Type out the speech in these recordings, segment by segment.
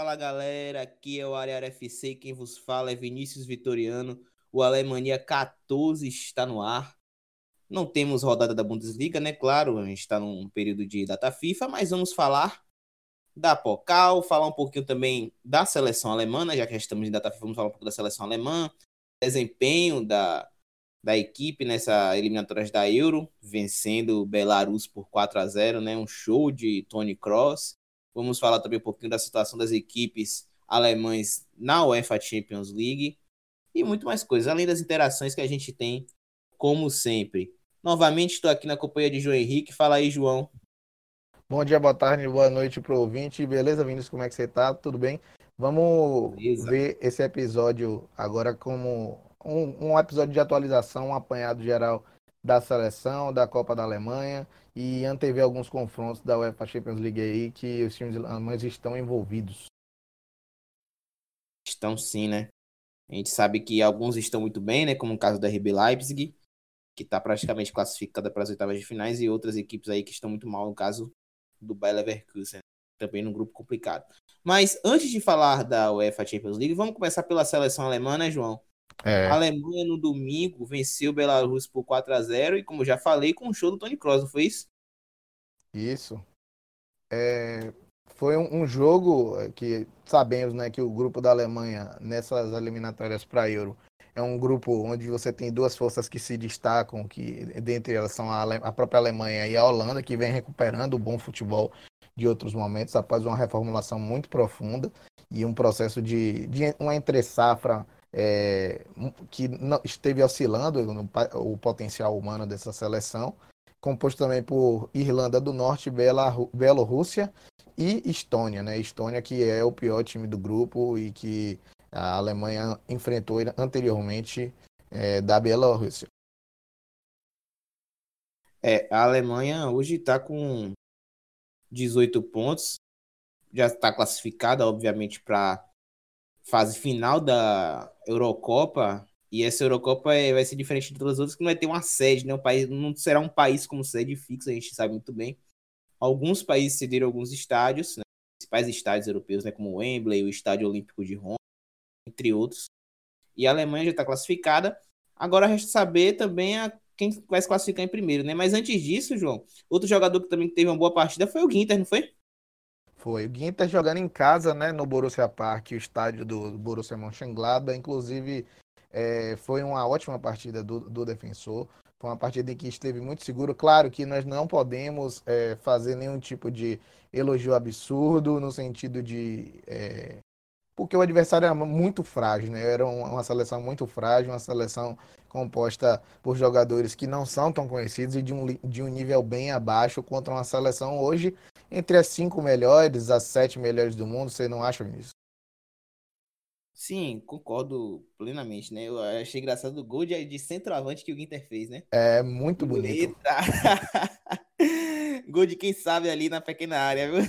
Fala galera, aqui é o Área FC, quem vos fala é Vinícius Vitoriano. O Alemanha 14 está no ar. Não temos rodada da Bundesliga, né? Claro, a gente está num período de data FIFA, mas vamos falar da Pocal, falar um pouquinho também da seleção alemã, né? já que já estamos em data FIFA, vamos falar um pouco da seleção alemã, desempenho da, da equipe nessa eliminatórias da Euro, vencendo o Belarus por 4 a 0, né? Um show de Tony Cross. Vamos falar também um pouquinho da situação das equipes alemães na UEFA Champions League e muito mais coisas, além das interações que a gente tem, como sempre. Novamente estou aqui na companhia de João Henrique. Fala aí, João. Bom dia, boa tarde, boa noite para o ouvinte. Beleza, Vinícius? Como é que você está? Tudo bem? Vamos Beleza. ver esse episódio agora como um, um episódio de atualização, um apanhado geral da seleção, da Copa da Alemanha e antever alguns confrontos da UEFA Champions League aí que os times alemães estão envolvidos. Estão sim, né? A gente sabe que alguns estão muito bem, né? Como o caso da RB Leipzig, que está praticamente classificada para as oitavas de finais, e outras equipes aí que estão muito mal, no caso do Bayer Leverkusen, também num grupo complicado. Mas antes de falar da UEFA Champions League, vamos começar pela seleção alemã, né, João? É. A Alemanha no domingo venceu o Belarus por 4 a 0 e como já falei, com o show do Tony Kroos, não foi isso? Isso. É, foi um, um, jogo que sabemos né, que o grupo da Alemanha nessas eliminatórias para Euro é um grupo onde você tem duas forças que se destacam, que dentre elas são a, a própria Alemanha e a Holanda, que vem recuperando o bom futebol de outros momentos após uma reformulação muito profunda e um processo de, de uma entre-safra é, que não, esteve oscilando o potencial humano dessa seleção, composto também por Irlanda do Norte, Bielorrússia e Estônia, né? Estônia que é o pior time do grupo e que a Alemanha enfrentou anteriormente é, da Bielorrússia. É, a Alemanha hoje está com 18 pontos, já está classificada, obviamente, para fase final da Eurocopa. E essa Eurocopa é, vai ser diferente de todas as outras, que não vai ter uma sede, né? Um país, não será um país como sede fixa, a gente sabe muito bem. Alguns países cederam alguns estádios, né? principais estádios europeus, né? como o Wembley, o Estádio Olímpico de Roma, entre outros. E a Alemanha já está classificada. Agora resta saber também a quem vai se classificar em primeiro, né? Mas antes disso, João, outro jogador que também teve uma boa partida foi o Ginter, não foi? Foi. O Ginter jogando em casa, né, no Borussia Park, o estádio do Borussia Mönchengladbach. Inclusive, é, foi uma ótima partida do, do defensor. Foi uma partida em que esteve muito seguro. Claro que nós não podemos é, fazer nenhum tipo de elogio absurdo, no sentido de. É, porque o adversário era muito frágil, né? Era uma seleção muito frágil, uma seleção composta por jogadores que não são tão conhecidos e de um, de um nível bem abaixo contra uma seleção hoje entre as cinco melhores, as sete melhores do mundo. Você não acha, Vinícius? Sim, concordo plenamente, né? Eu achei engraçado o gol de, de centroavante que o Inter fez, né? É muito bonito. gol de quem sabe ali na pequena área, viu?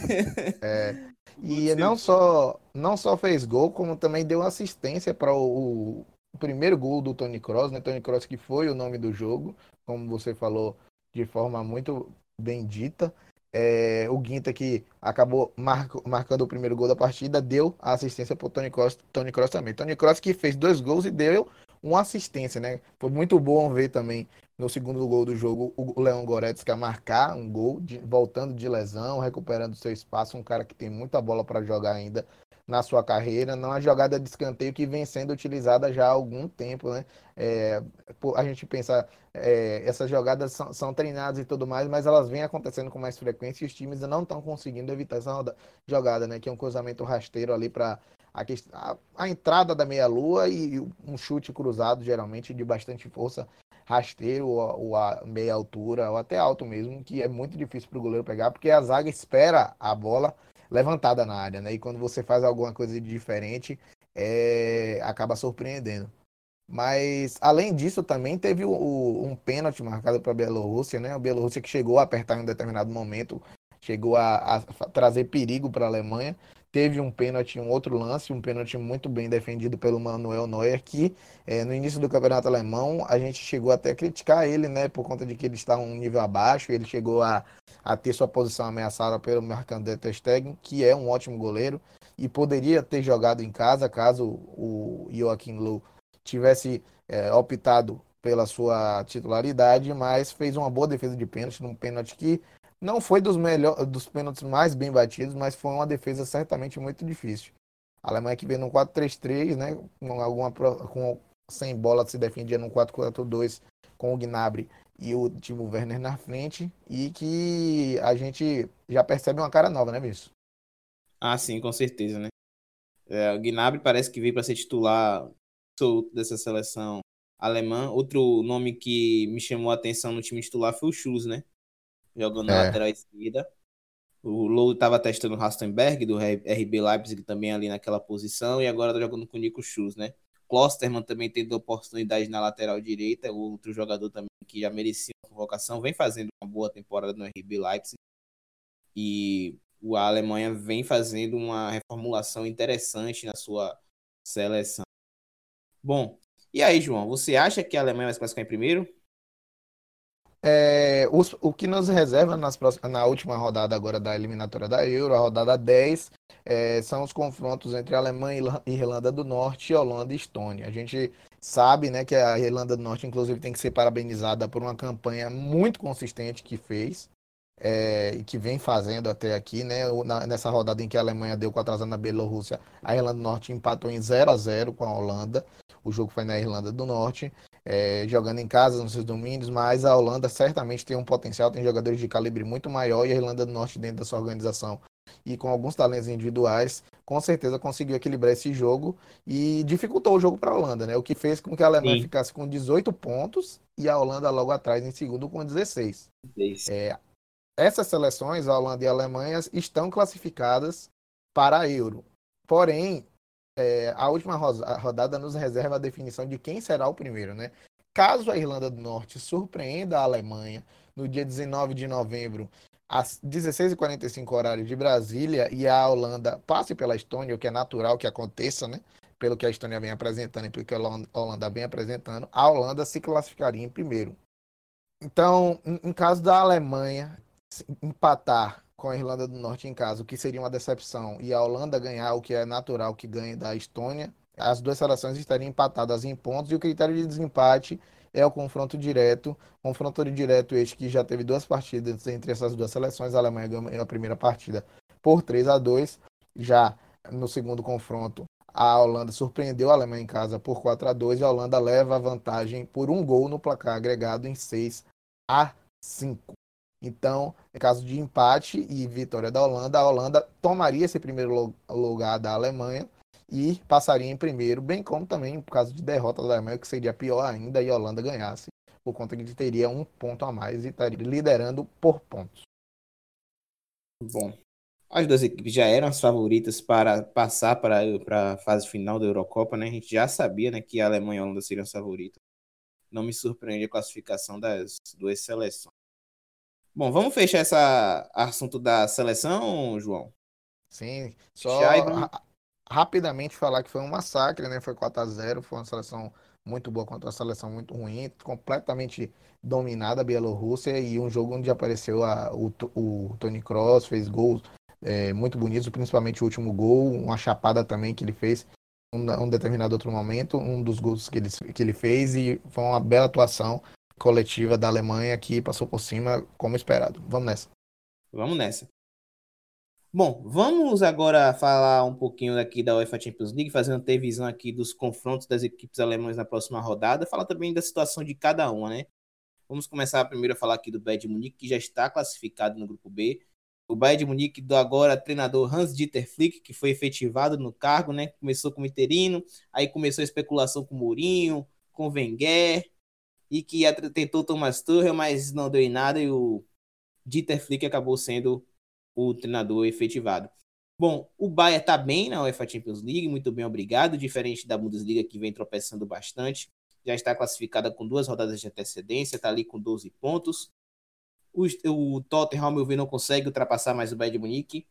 É. E não só, não só fez gol, como também deu assistência para o, o, primeiro gol do Tony Cross, né? Tony Cross que foi o nome do jogo, como você falou de forma muito bem dita. É, o Guinta, que acabou marcando o primeiro gol da partida, deu a assistência para o Tony Cross, Tony Cross também. Tony Cross que fez dois gols e deu uma assistência, né? Foi muito bom ver também no segundo gol do jogo o Leão Goretzka marcar um gol, de, voltando de lesão, recuperando seu espaço, um cara que tem muita bola para jogar ainda na sua carreira, não a jogada de escanteio que vem sendo utilizada já há algum tempo, né? É, a gente pensa, é, essas jogadas são, são, treinadas e tudo mais, mas elas vêm acontecendo com mais frequência e os times não estão conseguindo evitar essa jogada, né? Que é um cruzamento rasteiro ali para a, a, a, entrada da meia-lua e um chute cruzado, geralmente de bastante força, rasteiro ou, ou a meia altura, ou até alto mesmo, que é muito difícil para o goleiro pegar, porque a zaga espera a bola levantada na área, né? E quando você faz alguma coisa de diferente, é, acaba surpreendendo. Mas, além disso, também teve o, o, um pênalti marcado para a Bielorrússia, né? A Bielorrússia que chegou a apertar em um determinado momento, chegou a, a trazer perigo para a Alemanha. Teve um pênalti, um outro lance, um pênalti muito bem defendido pelo Manuel Neuer, que é, no início do campeonato alemão a gente chegou até a criticar ele, né? Por conta de que ele está um nível abaixo, ele chegou a, a ter sua posição ameaçada pelo Marc-André Ter Stegen, que é um ótimo goleiro. e poderia ter jogado em casa caso o Joaquim Low tivesse é, optado pela sua titularidade, mas fez uma boa defesa de pênalti, num pênalti que não foi dos melhores, dos pênaltis mais bem batidos, mas foi uma defesa certamente muito difícil. A Alemanha que veio no 4-3-3, né, com alguma com sem bola se defendia no 4-4-2 com o Gnabry e o Timo Werner na frente e que a gente já percebe uma cara nova, né, Vinícius? Ah, sim, com certeza, né? É, o Gnabry parece que veio para ser titular dessa seleção alemã. Outro nome que me chamou a atenção no time titular foi o Schulz, né? Jogando é. na lateral esquerda. O Low estava testando o Rastenberg, do RB Leipzig, também ali naquela posição, e agora está jogando com o Nico Schulz, né? Klosterman também tendo oportunidade na lateral direita, outro jogador também que já merecia uma convocação, vem fazendo uma boa temporada no RB Leipzig. E a Alemanha vem fazendo uma reformulação interessante na sua seleção. Bom, e aí, João, você acha que a Alemanha vai se classificar em primeiro? É, os, o que nos reserva nas próximas, na última rodada agora da eliminatória da Euro, a rodada 10, é, são os confrontos entre Alemanha e Irlanda do Norte, Holanda e Estônia. A gente sabe né, que a Irlanda do Norte, inclusive, tem que ser parabenizada por uma campanha muito consistente que fez é, e que vem fazendo até aqui. Né, na, nessa rodada em que a Alemanha deu 4 a na Bielorrússia, a Irlanda do Norte empatou em 0 a 0 com a Holanda. O jogo foi na Irlanda do Norte é, jogando em casa nos seus domínios, mas a Holanda certamente tem um potencial, tem jogadores de calibre muito maior e a Irlanda do Norte dentro da sua organização e com alguns talentos individuais, com certeza conseguiu equilibrar esse jogo e dificultou o jogo para a Holanda, né? O que fez com que a Alemanha Sim. ficasse com 18 pontos e a Holanda logo atrás em segundo com 16. É, essas seleções, a Holanda e a Alemanha, estão classificadas para a Euro. Porém, é, a última rodada nos reserva a definição de quem será o primeiro, né? Caso a Irlanda do Norte surpreenda a Alemanha no dia 19 de novembro, às 16h45 horário de Brasília, e a Holanda passe pela Estônia, o que é natural que aconteça, né? Pelo que a Estônia vem apresentando e pelo que a Holanda vem apresentando, a Holanda se classificaria em primeiro. Então, em caso da Alemanha empatar com a Irlanda do Norte em casa, o que seria uma decepção, e a Holanda ganhar, o que é natural que ganhe da Estônia, as duas seleções estariam empatadas em pontos e o critério de desempate é o confronto direto. Confronto direto este que já teve duas partidas entre essas duas seleções. A Alemanha ganhou a primeira partida por 3 a 2 Já no segundo confronto, a Holanda surpreendeu a Alemanha em casa por 4 a 2 e a Holanda leva a vantagem por um gol no placar agregado em 6 a 5. Então, em caso de empate e vitória da Holanda, a Holanda tomaria esse primeiro lugar da Alemanha e passaria em primeiro, bem como também, por caso de derrota da Alemanha, que seria pior ainda, e a Holanda ganhasse, por conta que teria um ponto a mais e estaria liderando por pontos. Bom, as duas equipes já eram as favoritas para passar para, para a fase final da Eurocopa, né? A gente já sabia né, que a Alemanha e a Holanda seriam as favoritas. Não me surpreende a classificação das duas seleções. Bom, vamos fechar esse assunto da seleção, João? Sim, só ra rapidamente falar que foi um massacre, né? Foi 4 a 0 foi uma seleção muito boa contra uma seleção muito ruim, completamente dominada a Bielorrússia e um jogo onde apareceu a, o, o Tony Cross, fez gols é, muito bonitos, principalmente o último gol, uma chapada também que ele fez um, um determinado outro momento, um dos gols que ele, que ele fez e foi uma bela atuação coletiva da Alemanha que passou por cima como esperado. Vamos nessa. Vamos nessa. Bom, vamos agora falar um pouquinho aqui da UEFA Champions League, fazendo ter visão aqui dos confrontos das equipes alemãs na próxima rodada, falar também da situação de cada uma, né? Vamos começar primeiro a falar aqui do Bayern de Munique, que já está classificado no grupo B. O Bayern de Munique do agora treinador Hans-Dieter Flick, que foi efetivado no cargo, né? Começou como interino, aí começou a especulação com o Mourinho, com o Wenger, e que tentou Thomas Tuchel, mas não deu em nada e o Dieter Flick acabou sendo o treinador efetivado. Bom, o Bayern está bem na UEFA Champions League, muito bem, obrigado, diferente da Bundesliga que vem tropeçando bastante. Já está classificada com duas rodadas de antecedência, está ali com 12 pontos. O, o Tottenham, meu ver, não consegue ultrapassar mais o Bayern de Munique.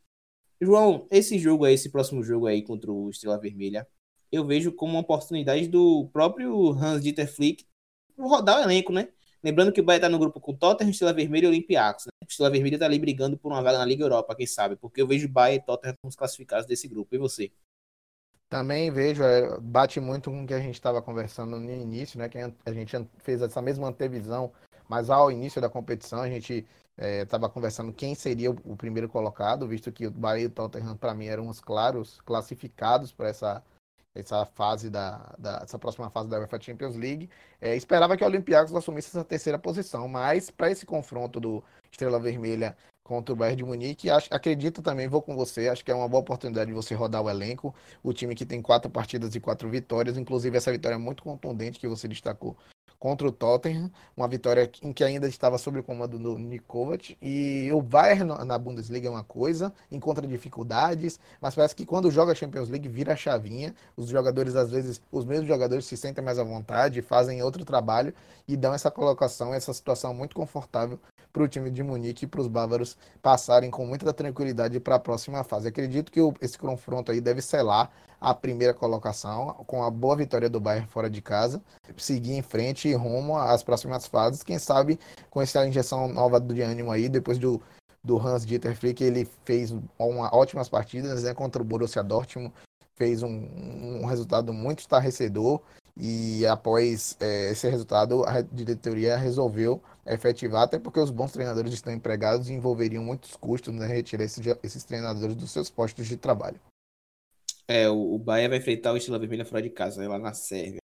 João, esse jogo aí, esse próximo jogo aí contra o Estrela Vermelha, eu vejo como uma oportunidade do próprio Hans-Dieter Flick rodar o elenco, né? Lembrando que o Bahia tá no grupo com Tottenham, Estrela Vermelha e Olympiacos. Né? Estrela Vermelha tá ali brigando por uma vaga na Liga Europa, quem sabe? Porque eu vejo Bahia e Tottenham como os classificados desse grupo. E você? Também vejo, é, bate muito com o que a gente estava conversando no início, né? Que a gente fez essa mesma antevisão, mas ao início da competição a gente estava é, conversando quem seria o, o, primeiro colocado, visto que o Bahia e o Tottenham, para mim, eram os claros classificados para essa, essa fase da, da essa próxima fase da UEFA Champions League. É, esperava que o Olympiacos assumisse essa terceira posição, mas para esse confronto do Estrela Vermelha contra o Bayern de Munique. Acho, acredito também, vou com você, acho que é uma boa oportunidade de você rodar o elenco. O time que tem quatro partidas e quatro vitórias, inclusive essa vitória é muito contundente que você destacou contra o Tottenham, uma vitória em que ainda estava sob o comando do Nikovac. E o Bayern na Bundesliga é uma coisa, encontra dificuldades, mas parece que quando joga a Champions League vira a chavinha. Os jogadores, às vezes, os mesmos jogadores se sentem mais à vontade, fazem outro trabalho e dão essa colocação, essa situação muito confortável para o time de Munique e para os bávaros passarem com muita tranquilidade para a próxima fase. Acredito que esse confronto aí deve selar a primeira colocação, com a boa vitória do Bayern fora de casa, seguir em frente e rumo às próximas fases. Quem sabe com essa injeção nova de ânimo aí, depois do, do Hans Dieter Flick, ele fez uma, ótimas partidas né, contra o Borussia Dortmund, fez um, um resultado muito estarrecedor e após é, esse resultado a diretoria resolveu efetivar, até porque os bons treinadores estão empregados e envolveriam muitos custos né, retirar esses, esses treinadores dos seus postos de trabalho. É, o, o Bahia vai enfrentar o Estrela Vermelha fora de casa, lá na Sérvia.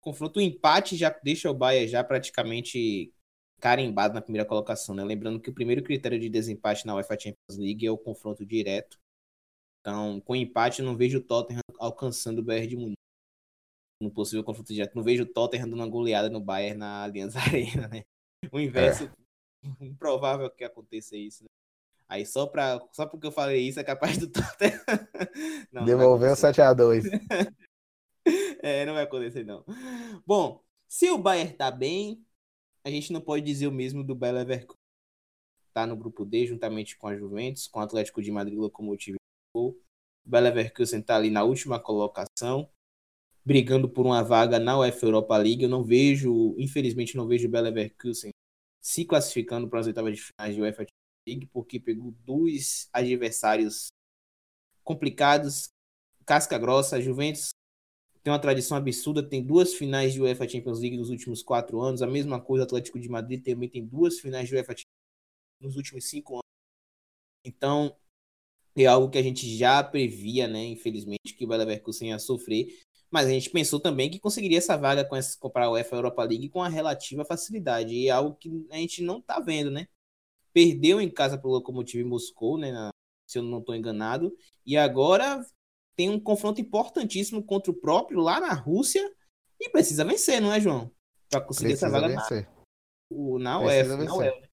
O confronto, o empate já deixa o Bahia já praticamente carimbado na primeira colocação, né? Lembrando que o primeiro critério de desempate na UEFA Champions League é o confronto direto. Então, com empate, não vejo o Tottenham alcançando o Bayern de Munique. No possível confronto direto, não vejo o Tottenham dando uma goleada no Bayern na Allianz Arena, né? O inverso, é. improvável que aconteça isso, né? Aí só, pra, só porque eu falei isso é capaz do Tottenham. Não, Devolveu 7x2. é, não vai acontecer, não. Bom, se o Bayern tá bem, a gente não pode dizer o mesmo do Bayer Leverkusen. Tá no grupo D, juntamente com a Juventus, com o Atlético de Madrid, Locomotive o Bayer Leverkusen tá ali na última colocação, brigando por uma vaga na UEFA Europa League. Eu não vejo, infelizmente, não vejo o Bayer Leverkusen se classificando para as oitavas de finais de UEFA League, porque pegou dois adversários complicados, casca grossa. Juventus tem uma tradição absurda, tem duas finais de UEFA Champions League nos últimos quatro anos. A mesma coisa, o Atlético de Madrid também tem duas finais de UEFA Champions League nos últimos cinco anos. Então, é algo que a gente já previa, né? Infelizmente, que o Bayer Leverkusen ia sofrer. Mas a gente pensou também que conseguiria essa vaga com essa, comprar a UEFA Europa League com a relativa facilidade. E é algo que a gente não tá vendo, né? Perdeu em casa para o Lokomotiv Moscou, né, na, se eu não estou enganado, e agora tem um confronto importantíssimo contra o próprio lá na Rússia e precisa vencer, não é, João? Para conseguir precisa essa vaga vencer. na, o, na UEFA. Na UEFA.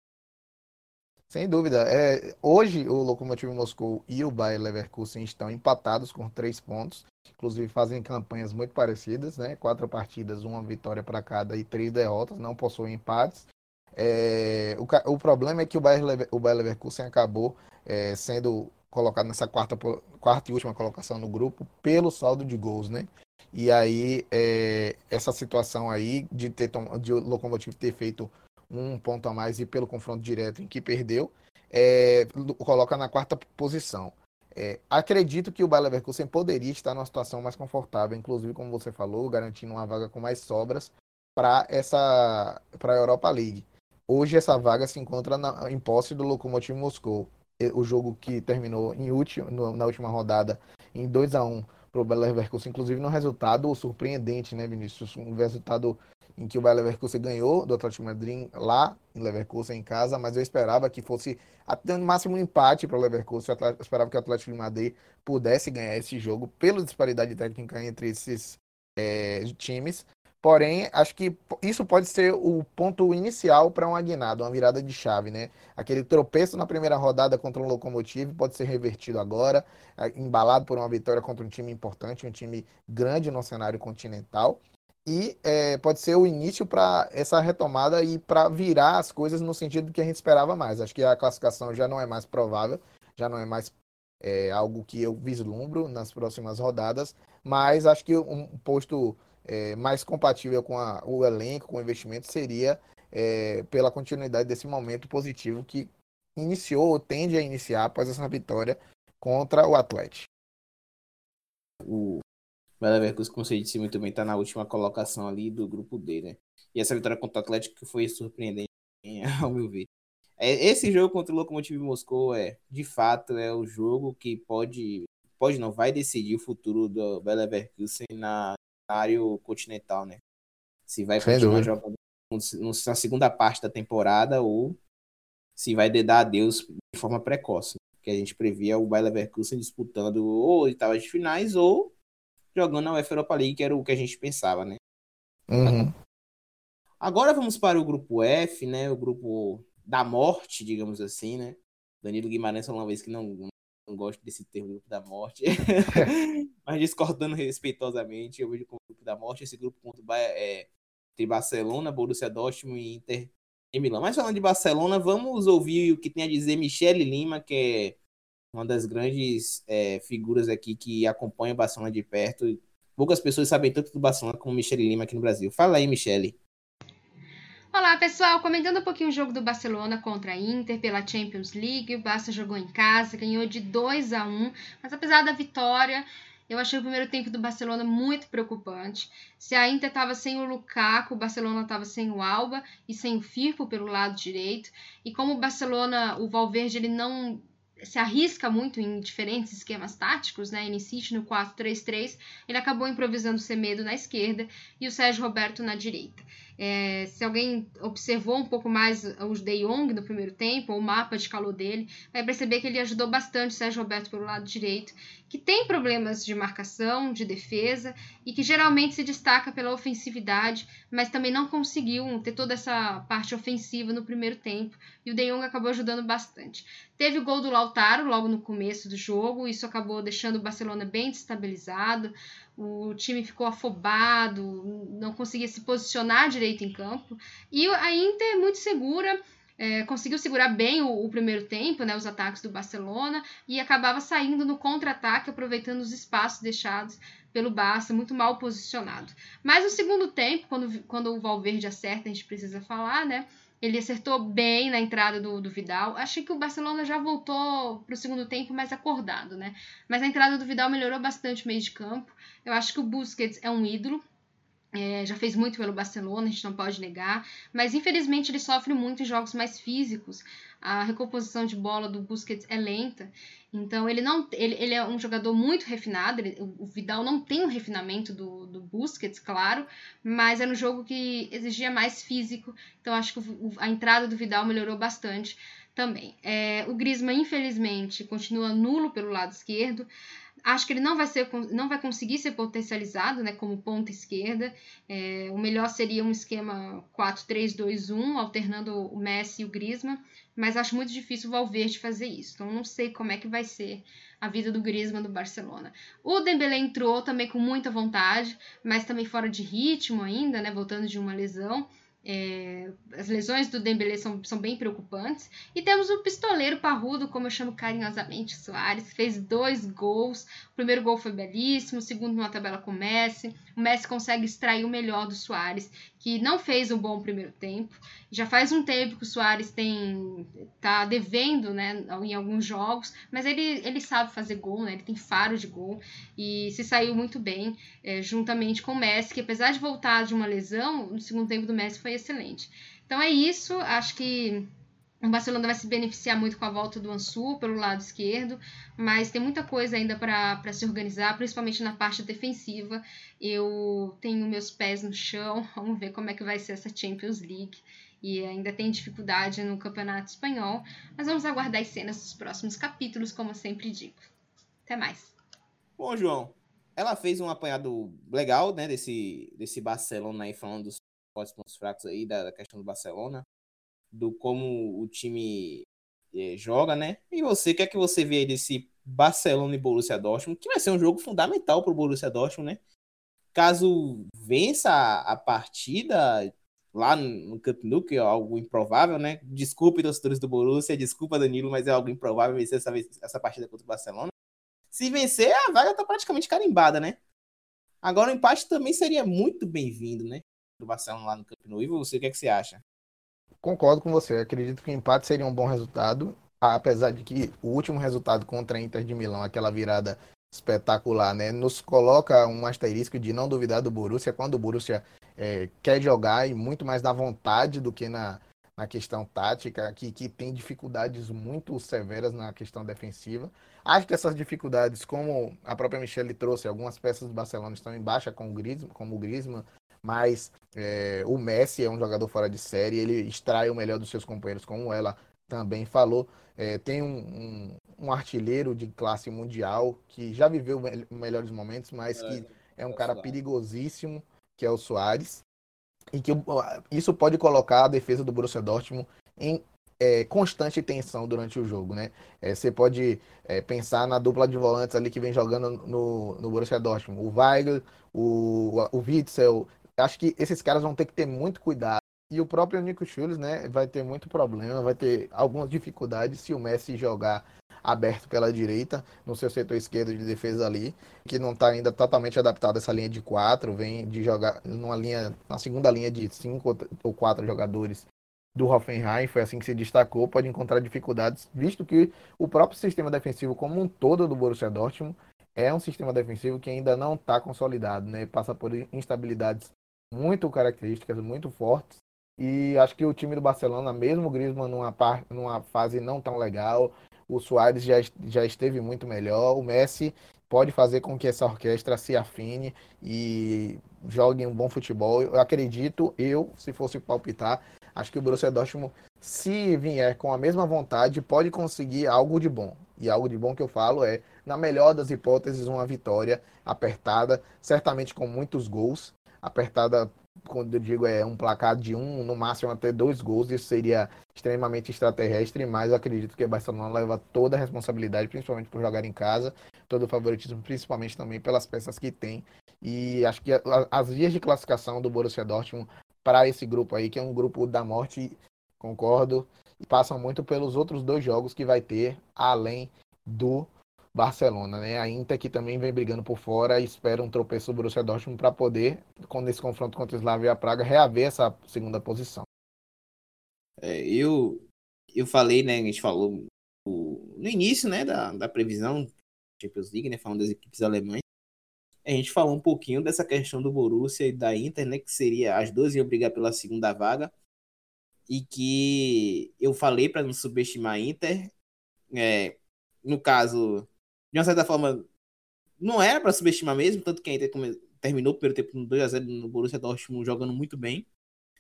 Sem dúvida. É, hoje o Lokomotiv Moscou e o Bayer Leverkusen estão empatados com três pontos. Inclusive fazem campanhas muito parecidas, né? Quatro partidas, uma vitória para cada e três derrotas, não possuem empates. É, o, o, problema é que o Bayer, o Bayer Leverkusen acabou é, sendo colocado nessa quarta, quarta e última colocação no grupo pelo saldo de gols, né? E aí, é, essa situação aí de, ter, de o Lokomotiv ter feito um ponto a mais e pelo confronto direto em que perdeu, é, coloca na quarta posição. É, acredito que o Bayer Leverkusen poderia estar numa situação mais confortável, inclusive, como você falou, garantindo uma vaga com mais sobras para essa para a Europa League. Hoje essa vaga se encontra na, em posse do Lokomotiv Moscou. O jogo que terminou em último, no, na última rodada em 2 a 1 para o Bayer Leverkusen, inclusive num resultado surpreendente, né, Vinícius? Um resultado em que o Bayer Leverkusen ganhou do Atlético Madrid lá em Leverkusen em casa, mas eu esperava que fosse até no máximo um empate para o Leverkusen. Eu esperava que o Atlético de Madrid pudesse ganhar esse jogo pela disparidade técnica entre esses é, times. Porém, acho que isso pode ser o ponto inicial para um aguinado, uma virada de chave, né? Aquele tropeço na primeira rodada contra um locomotivo pode ser revertido agora, embalado por uma vitória contra um time importante, um time grande no cenário continental. E é, pode ser o início para essa retomada e para virar as coisas no sentido que a gente esperava mais. Acho que a classificação já não é mais provável, já não é mais é, algo que eu vislumbro nas próximas rodadas, mas acho que um posto é, mais compatível com a, o elenco, com o investimento, seria é, pela continuidade desse momento positivo que iniciou ou tende a iniciar após essa vitória contra o Atlético. O Leverkusen, como você disse muito bem, está na última colocação ali do grupo D, né? E essa vitória contra o Atlético foi surpreendente, ao meu ver. É, esse jogo contra o Lokomotiv Moscou é, de fato, é o jogo que pode, pode não, vai decidir o futuro do Leverkusen na área continental, né? Se vai Sem continuar dúvida. jogando na segunda parte da temporada ou se vai dar adeus de forma precoce. Né? Que a gente previa o Bayer Leverkusen disputando ou oitavas de finais ou jogando na UEFA Europa League, que era o que a gente pensava, né? Uhum. Agora vamos para o grupo F, né? O grupo da morte, digamos assim, né? Danilo Guimarães falou uma vez que não, não gosta desse termo grupo da morte, mas discordando respeitosamente, eu vejo como grupo da morte esse grupo contra é, entre Barcelona, Borussia Dortmund e Inter em Milão. Mas falando de Barcelona, vamos ouvir o que tem a dizer Michele Lima, que é uma das grandes é, figuras aqui que acompanha o Barcelona de perto. Poucas pessoas sabem tanto do Barcelona como Michele Lima aqui no Brasil. Fala aí, Michele. Olá, pessoal. Comentando um pouquinho o jogo do Barcelona contra a Inter pela Champions League. O Barça jogou em casa, ganhou de 2 a 1 mas apesar da vitória, eu achei o primeiro tempo do Barcelona muito preocupante. Se a Inter estava sem o Lukaku, o Barcelona estava sem o Alba e sem o Firpo pelo lado direito. E como o Barcelona, o Valverde, ele não se arrisca muito em diferentes esquemas táticos, né? Ele insiste no 4-3-3, ele acabou improvisando o Semedo na esquerda e o Sérgio Roberto na direita. É, se alguém observou um pouco mais os De Jong no primeiro tempo, ou o mapa de calor dele, vai perceber que ele ajudou bastante o Sérgio Roberto pelo lado direito, que tem problemas de marcação, de defesa e que geralmente se destaca pela ofensividade, mas também não conseguiu ter toda essa parte ofensiva no primeiro tempo e o De Jong acabou ajudando bastante. Teve o gol do Lautaro logo no começo do jogo, isso acabou deixando o Barcelona bem destabilizado o time ficou afobado, não conseguia se posicionar direito em campo. E a Inter, muito segura, é, conseguiu segurar bem o, o, primeiro tempo, né, os ataques do Barcelona, e acabava saindo no contra-ataque, aproveitando os espaços deixados pelo Barça, muito mal posicionado. Mas no segundo tempo, quando, quando o Valverde acerta, a gente precisa falar, né? Ele acertou bem na entrada do, do Vidal. Achei que o Barcelona já voltou para o segundo tempo mais acordado, né? Mas a entrada do Vidal melhorou bastante o meio de campo. Eu acho que o Busquets é um ídolo. É, já fez muito pelo Barcelona, a gente não pode negar, mas infelizmente ele sofre muito em jogos mais físicos. A recomposição de bola do Busquets é lenta, então ele não ele, ele é um jogador muito refinado. Ele, o Vidal não tem o refinamento do, do Busquets, claro, mas era um jogo que exigia mais físico, então acho que o, a entrada do Vidal melhorou bastante também. É, o Griezmann, infelizmente, continua nulo pelo lado esquerdo. Acho que ele não vai, ser, não vai conseguir ser potencializado né, como ponta esquerda. É, o melhor seria um esquema 4-3-2-1, alternando o Messi e o Griezmann, mas acho muito difícil o Valverde fazer isso. Então não sei como é que vai ser a vida do Griezmann do Barcelona. O Dembélé entrou também com muita vontade, mas também fora de ritmo ainda, né, voltando de uma lesão. É, as lesões do Dembélé são, são bem preocupantes. E temos o pistoleiro parrudo, como eu chamo carinhosamente, Soares, fez dois gols. O primeiro gol foi belíssimo, o segundo numa tabela com Messi. O Messi consegue extrair o melhor do Soares, que não fez um bom primeiro tempo. Já faz um tempo que o Soares tem tá devendo, né, em alguns jogos, mas ele, ele sabe fazer gol, né? Ele tem faro de gol e se saiu muito bem, é, juntamente com o Messi, que apesar de voltar de uma lesão, no segundo tempo do Messi foi excelente. Então é isso, acho que o Barcelona vai se beneficiar muito com a volta do Ansu pelo lado esquerdo, mas tem muita coisa ainda para se organizar, principalmente na parte defensiva. Eu tenho meus pés no chão, vamos ver como é que vai ser essa Champions League. E ainda tem dificuldade no Campeonato Espanhol, mas vamos aguardar as cenas dos próximos capítulos, como eu sempre digo. Até mais. Bom, João, ela fez um apanhado legal, né, desse, desse Barcelona aí, falando dos pontos fracos aí, da, da questão do Barcelona do como o time é, joga, né? E você, o que é que você vê aí desse Barcelona e Borussia Dortmund, que vai ser um jogo fundamental para o Borussia Dortmund, né? Caso vença a, a partida lá no Camp Nou, que é algo improvável, né? Desculpe, torcedores do Borussia, desculpa, Danilo, mas é algo improvável vencer essa, essa partida contra o Barcelona. Se vencer, a vaga tá praticamente carimbada, né? Agora o empate também seria muito bem-vindo, né? Do Barcelona lá no Camp Nou. E você, o que, é que você acha? Concordo com você. Acredito que o empate seria um bom resultado, apesar de que o último resultado contra a Inter de Milão, aquela virada espetacular, né, nos coloca um asterisco de não duvidar do Borussia quando o Borussia é, quer jogar e muito mais na vontade do que na, na questão tática, que, que tem dificuldades muito severas na questão defensiva. Acho que essas dificuldades, como a própria Michelle trouxe, algumas peças do Barcelona estão em baixa com o Griezmann, como o Griezmann, mas é, o Messi é um jogador fora de série, ele extrai o melhor dos seus companheiros, como ela também falou. É, tem um, um, um, artilheiro de classe mundial que já viveu me melhores momentos, mas é, que é um cara perigosíssimo, que é o Soares, e que isso pode colocar a defesa do Borussia Dortmund em é, constante tensão durante o jogo, né? É, você pode é, pensar na dupla de volantes ali que vem jogando no, no Borussia Dortmund, o Weigl, o, o Witzel, acho que esses caras vão ter que ter muito cuidado. E o próprio Nico Schultz, né, vai ter muito problema, vai ter algumas dificuldades se o Messi jogar aberto pela direita, no seu setor esquerdo de defesa ali, que não está ainda totalmente adaptado a essa linha de quatro, vem de jogar numa linha, na segunda linha de cinco ou quatro jogadores do Hoffenheim, foi assim que se destacou, pode encontrar dificuldades, visto que o próprio sistema defensivo como um todo do Borussia Dortmund é um sistema defensivo que ainda não está consolidado, né? Passa por instabilidades muito características, muito fortes. E acho que o time do Barcelona, mesmo o Griezmann numa, par, numa fase não tão legal, o Soares já, já esteve muito melhor, o Messi pode fazer com que essa orquestra se afine e jogue um bom futebol. Eu acredito, eu, se fosse palpitar, acho que o Borussia Dortmund, se vier com a mesma vontade, pode conseguir algo de bom. E algo de bom que eu falo é, na melhor das hipóteses, uma vitória apertada, certamente com muitos gols, apertada, quando eu digo é um placar de um, no máximo até dois gols, isso seria extremamente extraterrestre, mas eu acredito que o Barcelona leva toda a responsabilidade, principalmente por jogar em casa, todo o favoritismo, principalmente também pelas peças que tem. E acho que as vias de classificação do Borussia Dortmund para esse grupo aí, que é um grupo da morte, concordo, passam muito pelos outros dois jogos que vai ter, além do Barcelona, né? A Inter que também vem brigando por fora e espera um tropeço do Borussia Dortmund para poder, quando esse confronto contra o Slavia Praga, reaver essa segunda posição. É, eu, eu falei, né? A gente falou no início, né, da, da previsão Champions League, né? Falando das equipes alemãs. A gente falou um pouquinho dessa questão do Borussia e da Inter, né? Que seria as duas iam brigar pela segunda vaga. E que eu falei para não subestimar a Inter. É, no caso, de uma certa forma, não era para subestimar mesmo, tanto que a Inter terminou o primeiro tempo no 2x0 no Borussia Dortmund jogando muito bem.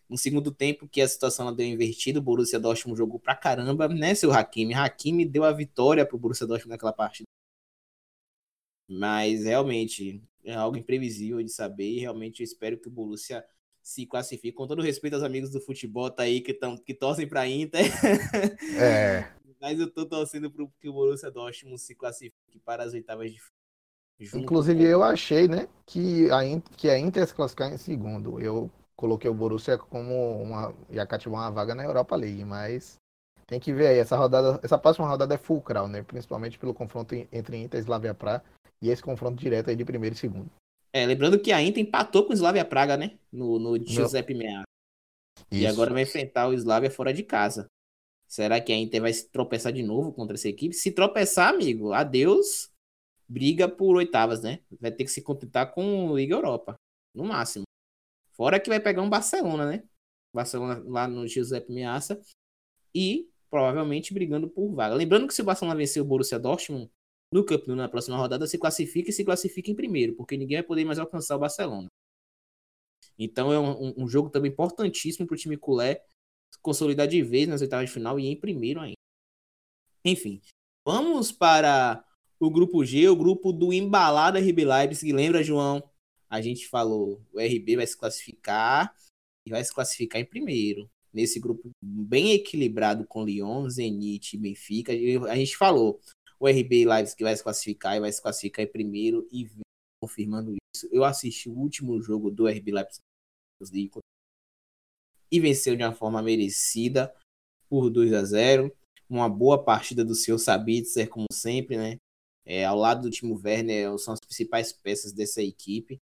No segundo tempo, que a situação deu invertida, o Borussia Dortmund jogou pra caramba, né, seu Hakimi? Hakimi deu a vitória pro Borussia Dortmund naquela partida. Mas realmente é algo imprevisível de saber e realmente eu espero que o Borussia se classifique. Com todo respeito aos amigos do futebol tá aí que, tão, que torcem pra Inter. É. Mas eu tô torcendo pro que o Borussia Dortmund se classifique para as oitavas de Inclusive, com... eu achei, né, que a, Inter, que a Inter se classificar em segundo. Eu coloquei o Borussia como uma. ia cativar uma vaga na Europa League, mas tem que ver aí. Essa rodada, essa próxima rodada é fulcral, né? Principalmente pelo confronto entre Inter e Slavia Praga e esse confronto direto aí de primeiro e segundo. É, lembrando que a Inter empatou com o Slavia Praga, né? No, no Giuseppe Meazza. E agora vai enfrentar o Slavia fora de casa. Será que a Inter vai se tropeçar de novo contra essa equipe? Se tropeçar, amigo, adeus, briga por oitavas, né? Vai ter que se contentar com Liga Europa, no máximo. Fora que vai pegar um Barcelona, né? Barcelona lá no Giuseppe Meaça e provavelmente brigando por vaga. Lembrando que se o Barcelona vencer o Borussia Dortmund no Cup na próxima rodada, se classifica e se classifica em primeiro, porque ninguém vai poder mais alcançar o Barcelona. Então é um, um jogo também importantíssimo para o time culé consolidar de vez nas oitavas de final e em primeiro ainda. Enfim, vamos para o grupo G, o grupo do embalado RB Leipzig. Lembra, João? A gente falou, o RB vai se classificar e vai se classificar em primeiro. Nesse grupo bem equilibrado com Lyon, Zenit e Benfica. A gente falou, o RB Leipzig vai se classificar e vai se classificar em primeiro e confirmando isso. Eu assisti o último jogo do RB Leipzig e venceu de uma forma merecida por 2 a 0 Uma boa partida do seu Sabitzer, como sempre, né? É, ao lado do Timo Werner, são as principais peças dessa equipe.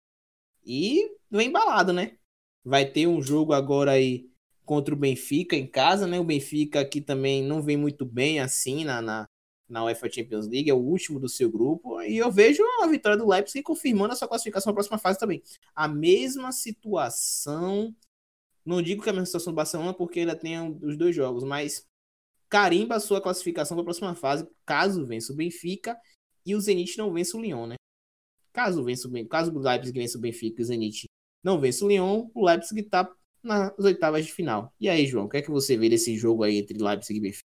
E vem embalado, né? Vai ter um jogo agora aí contra o Benfica em casa, né? O Benfica aqui também não vem muito bem assim na, na, na UEFA Champions League, é o último do seu grupo, e eu vejo a vitória do Leipzig confirmando a sua classificação para a próxima fase também. A mesma situação, não digo que é a mesma situação do Barcelona, porque ainda tem os dois jogos, mas carimba a sua classificação para a próxima fase, caso vença o Benfica e o Zenit não vença o Lyon, né? Caso vença o, caso o Leipzig vença o Benfica e o Zenit não vença o Lyon, o Leipzig está nas oitavas de final. E aí, João, o que é que você vê desse jogo aí entre Leipzig e Benfica?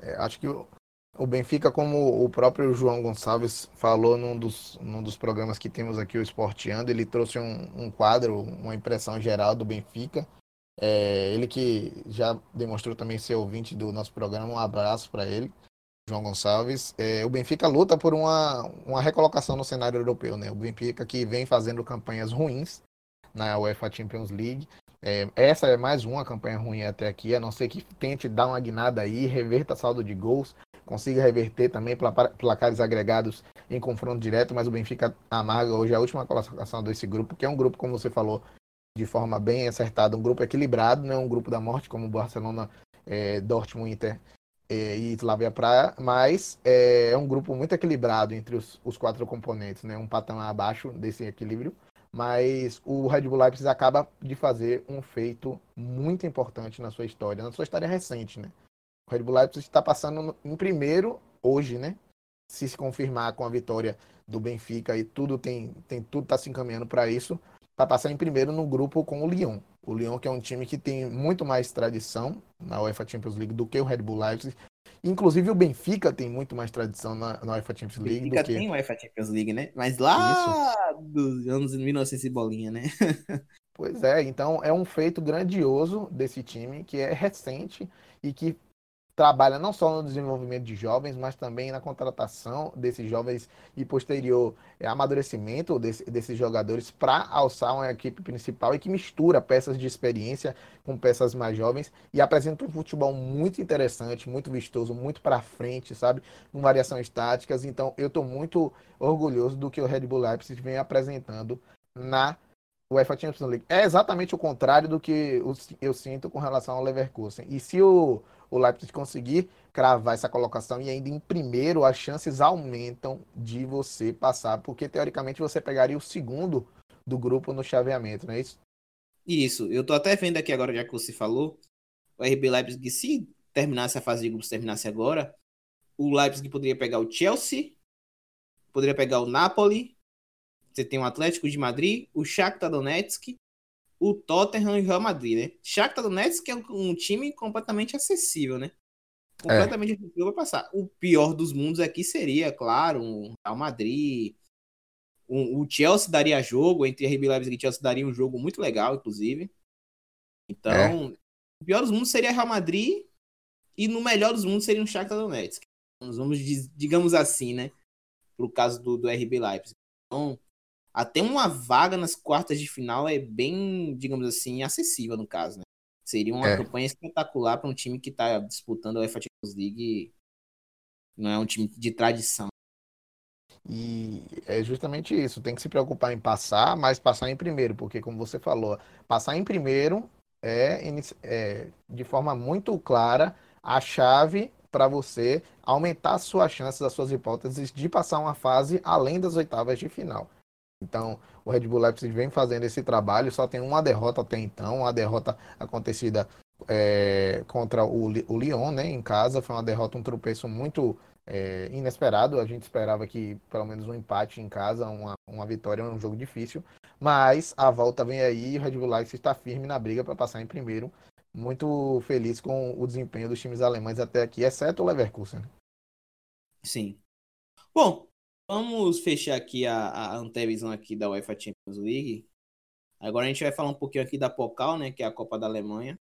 É, acho que o, o Benfica, como o próprio João Gonçalves falou num dos, num dos programas que temos aqui, o Esporteando, ele trouxe um, um quadro, uma impressão geral do Benfica. É, ele que já demonstrou também ser ouvinte do nosso programa, um abraço para ele, João Gonçalves. É, o Benfica luta por uma, uma recolocação no cenário europeu, né? O Benfica que vem fazendo campanhas ruins na UEFA Champions League. É, essa é mais uma campanha ruim até aqui, a não ser que tente dar uma guinada aí, reverta saldo de gols, consiga reverter também placares agregados em confronto direto, mas o Benfica amarga hoje a última colocação desse grupo, que é um grupo, como você falou, de forma bem acertada, um grupo equilibrado, não é um grupo da morte como o Barcelona, é, Dortmund, Inter é, e Slavia Praia, mas é, é, um grupo muito equilibrado entre os, os quatro componentes, né? um patamar abaixo desse equilíbrio, mas o Red Bull Leipzig acaba de fazer um feito muito importante na sua história, na sua história recente, né? O Red Bull Leipzig está passando em primeiro hoje, né? Se se confirmar com a vitória do Benfica e tudo tem, tem tudo está se encaminhando para isso, para passar em primeiro no grupo com o Lyon. O Lyon que é um time que tem muito mais tradição na UEFA Champions League do que o Red Bull Leipzig. Inclusive o Benfica tem muito mais tradição na, na UEFA Champions League. Benfica do que... tem UEFA Champions League, né? Mas lá Isso. dos anos 1900 e bolinha, né? pois é, então é um feito grandioso desse time que é recente e que trabalha não só no desenvolvimento de jovens, mas também na contratação desses jovens e posterior é, amadurecimento desse, desses jogadores para alçar uma equipe principal e que mistura peças de experiência com peças mais jovens e apresenta um futebol muito interessante, muito vistoso, muito para frente, sabe? Com variações táticas. Então, eu estou muito orgulhoso do que o Red Bull Leipzig vem apresentando na UEFA Champions League. É exatamente o contrário do que eu sinto com relação ao Leverkusen. E se o o Leipzig conseguir cravar essa colocação e ainda em primeiro, as chances aumentam de você passar, porque teoricamente você pegaria o segundo do grupo no chaveamento, não é isso? Isso, eu tô até vendo aqui agora, já que você falou, o RB Leipzig, se terminasse a fase de grupos, terminasse agora, o Leipzig poderia pegar o Chelsea, poderia pegar o Napoli, você tem o Atlético de Madrid, o Shakhtar Donetsk, o Tottenham e o Real Madrid, né? Shakhtar Donetsk é um time completamente acessível, né? Completamente é. acessível para passar. O pior dos mundos aqui seria, claro, o Real Madrid. Um, o Chelsea daria jogo, entre RB Leipzig e Chelsea daria um jogo muito legal, inclusive. Então, é. o pior dos mundos seria Real Madrid e no melhor dos mundos seria um Shakhtar Donetsk. Nós vamos, digamos assim, né? Pro caso do, do RB Leipzig. Então, até uma vaga nas quartas de final é bem, digamos assim, acessível no caso, né? Seria uma é. campanha espetacular para um time que está disputando a UEFA Champions League. Não é um time de tradição. E é justamente isso. Tem que se preocupar em passar, mas passar em primeiro, porque como você falou, passar em primeiro é, é de forma muito clara a chave para você aumentar suas chances, as suas hipóteses de passar uma fase além das oitavas de final. Então, o Red Bull Leipzig vem fazendo esse trabalho, só tem uma derrota até então, uma derrota acontecida é, contra o, o Lyon, né, em casa, foi uma derrota, um tropeço muito é, inesperado, a gente esperava que pelo menos um empate em casa, uma, uma vitória, um jogo difícil, mas a volta vem aí e o Red Bull Leipzig está firme na briga para passar em primeiro, muito feliz com o desempenho dos times alemães até aqui, exceto o Leverkusen. Sim. Bom, Vamos fechar aqui a, a antevisão aqui da UEFA Champions League. Agora a gente vai falar um pouquinho aqui da Pokal, né, que é a Copa da Alemanha.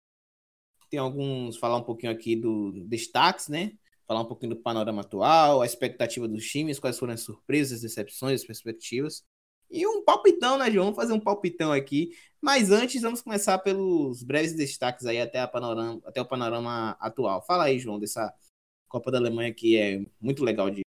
Tem alguns, falar um pouquinho aqui do destaques, né? Falar um pouquinho do panorama atual, a expectativa dos times, quais foram as surpresas, as decepções, as perspectivas. E um palpitão, né, João? Vamos fazer um palpitão aqui. Mas antes, vamos começar pelos breves destaques aí até, a panorama, até o panorama atual. Fala aí, João, dessa Copa da Alemanha que é muito legal de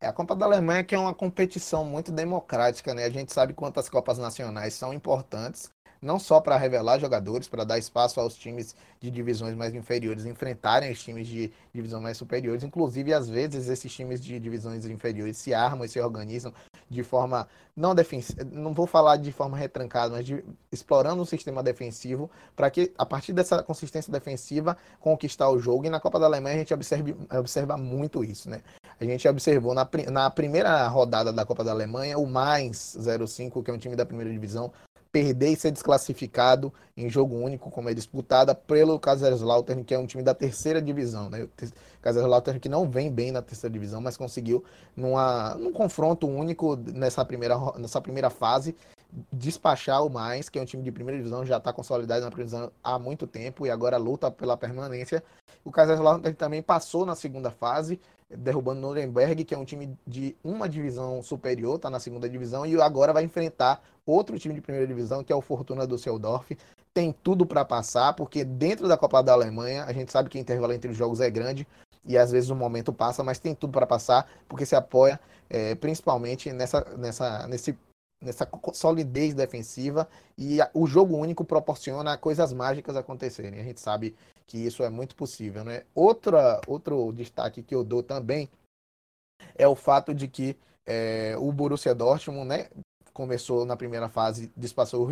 é a Copa da Alemanha que é uma competição muito democrática, né? A gente sabe quantas Copas Nacionais são importantes, não só para revelar jogadores, para dar espaço aos times de divisões mais inferiores enfrentarem os times de divisão mais superiores. Inclusive, às vezes, esses times de divisões inferiores se armam e se organizam de forma não defensiva, não vou falar de forma retrancada, mas de, explorando um sistema defensivo para que, a partir dessa consistência defensiva, conquistar o jogo. E na Copa da Alemanha a gente observa, observa muito isso, né? A gente observou na, na primeira rodada da Copa da Alemanha o Mainz 05, que é um time da primeira divisão, perder e ser desclassificado em jogo único, como é disputada, pelo Kaiserslautern, que é um time da terceira divisão. Né? Kaiserslautern que não vem bem na terceira divisão, mas conseguiu, numa, num confronto único nessa primeira, nessa primeira fase, despachar o mais, que é um time de primeira divisão, já está consolidado na primeira divisão há muito tempo e agora luta pela permanência. O Kaiserslautern também passou na segunda fase, derrubando o Nuremberg, que é um time de uma divisão superior, está na segunda divisão, e agora vai enfrentar outro time de primeira divisão, que é o Fortuna Düsseldorf. Tem tudo para passar, porque dentro da Copa da Alemanha, a gente sabe que o intervalo entre os jogos é grande, e às vezes o momento passa, mas tem tudo para passar, porque se apoia é, principalmente nessa, nessa, nesse nessa solidez defensiva e o jogo único proporciona coisas mágicas acontecerem. A gente sabe que isso é muito possível, né? Outra, outro destaque que eu dou também é o fato de que é, o Borussia Dortmund, né, começou na primeira fase, despassou o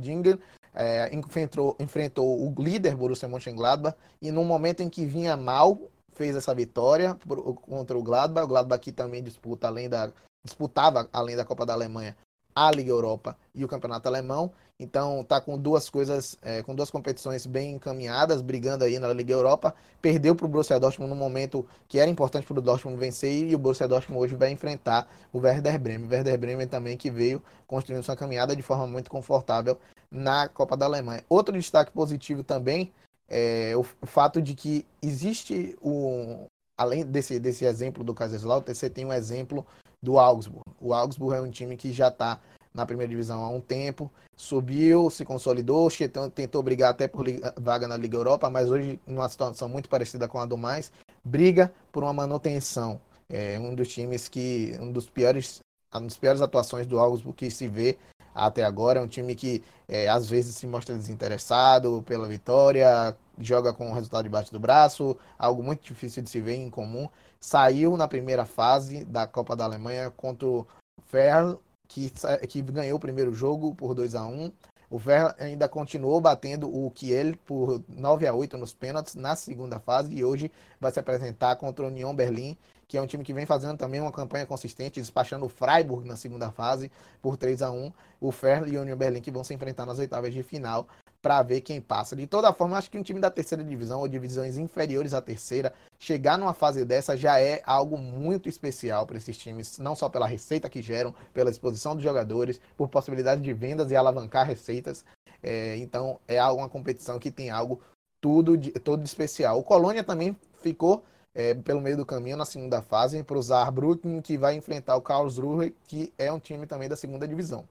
Dingen, é, enfrentou, enfrentou o líder Borussia Mönchengladbach e no momento em que vinha mal, fez essa vitória contra o Gladbach. O Gladbach aqui também disputa além da disputava, além da Copa da Alemanha, a Liga Europa e o Campeonato Alemão. Então tá com duas coisas, é, com duas competições bem encaminhadas, brigando aí na Liga Europa. Perdeu para o Borussia Dortmund no momento que era importante para o Dortmund vencer e o Borussia Dortmund hoje vai enfrentar o Werder Bremen. O Werder Bremen também que veio construindo sua caminhada de forma muito confortável na Copa da Alemanha. Outro destaque positivo também é o fato de que existe o além desse, desse exemplo do Kaiserslautern, você tem um exemplo do Augsburg. O Augsburg é um time que já está na primeira divisão há um tempo, subiu, se consolidou, tentou brigar até por vaga na Liga Europa, mas hoje, numa situação muito parecida com a do Mais, briga por uma manutenção. É um dos times que, um dos piores, uma das piores atuações do Augsburg que se vê até agora. É um time que é, às vezes se mostra desinteressado pela vitória, joga com o resultado debaixo do braço, algo muito difícil de se ver em comum. Saiu na primeira fase da Copa da Alemanha contra o Ferl, que, que ganhou o primeiro jogo por 2 a 1 o Ferl ainda continuou batendo o Kiel por 9 a 8 nos pênaltis na segunda fase e hoje vai se apresentar contra o Union Berlim, que é um time que vem fazendo também uma campanha consistente, despachando o Freiburg na segunda fase por 3 a 1 O Ferl e o Union Berlim que vão se enfrentar nas oitavas de final para ver quem passa. De toda forma, acho que um time da terceira divisão ou divisões inferiores à terceira, chegar numa fase dessa já é algo muito especial para esses times, não só pela receita que geram, pela exposição dos jogadores, por possibilidade de vendas e alavancar receitas. É, então, é uma competição que tem algo tudo de, todo especial. O Colônia também ficou é, pelo meio do caminho na segunda fase para o Saarbrücken, que vai enfrentar o Karlsruhe, que é um time também da segunda divisão.